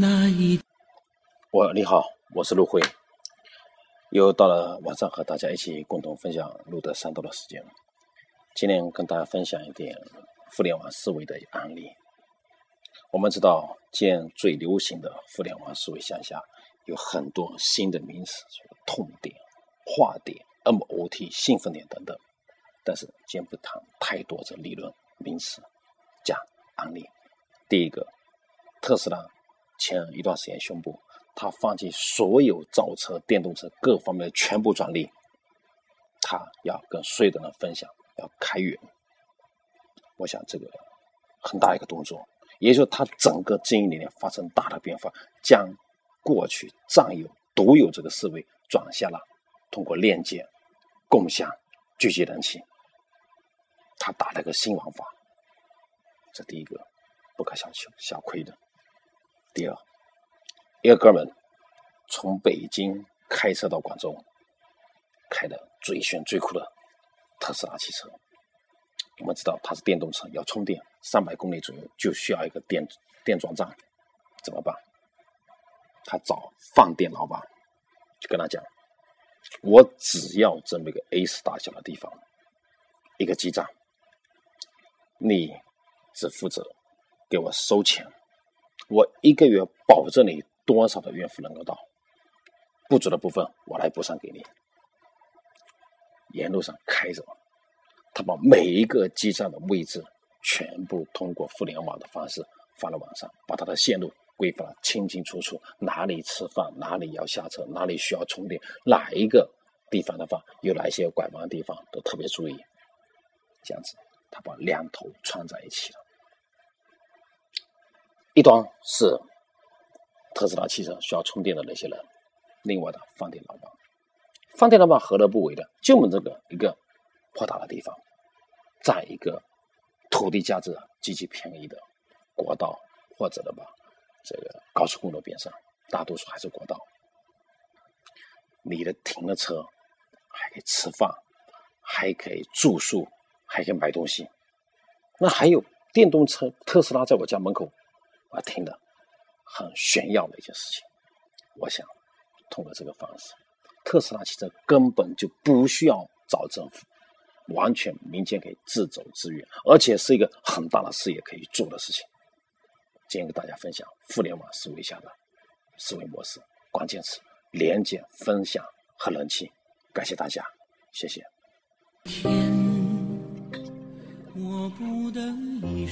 那一我你好，我是陆辉，又到了晚上和大家一起共同分享路德三多的时间了。今天跟大家分享一点互联网思维的案例。我们知道，现最流行的互联网思维向下有很多新的名词，痛点、化点、MOT、兴奋点等等。但是今天不谈太多这理论名词，讲案例。第一个，特斯拉前一段时间宣布。他放弃所有造车、电动车各方面的全部专利，他要跟所有的人分享，要开源。我想这个很大一个动作，也就是他整个经营理念发生大的变化，将过去占有、独有这个思维转向了通过链接、共享、聚集人气。他打了个新玩法，这第一个不可小觑、小亏的。第二。一个哥们从北京开车到广州，开的最炫最酷的特斯拉汽车。我们知道它是电动车，要充电，三百公里左右就需要一个电电桩站，怎么办？他找放电老板，就跟他讲：“我只要这么一个 A 四大小的地方，一个基站，你只负责给我收钱，我一个月保证你。”多少的孕妇能够到？不足的部分我来补上给你。沿路上开着，他把每一个基站的位置全部通过互联网的方式发到网上，把它的线路规划的清清楚楚，哪里吃饭，哪里要下车，哪里需要充电，哪一个地方的话有哪些拐弯的地方都特别注意。这样子，他把两头串在一起了，一端是。特斯拉汽车需要充电的那些人，另外的饭店老板，饭店老板何乐不为的？就我们这个一个破大的地方，在一个土地价值极其便宜的国道或者的吧，这个高速公路边上，大多数还是国道。你的停了车，还可以吃饭，还可以住宿，还可以买东西。那还有电动车特斯拉在我家门口，我听的。很炫耀的一件事情，我想通过这个方式，特斯拉汽车根本就不需要找政府，完全民间可以自走自远，而且是一个很大的事业可以做的事情。今天跟大家分享互联网思维下的思维模式，关键词：连接、分享和人气。感谢大家，谢谢。天，我不等一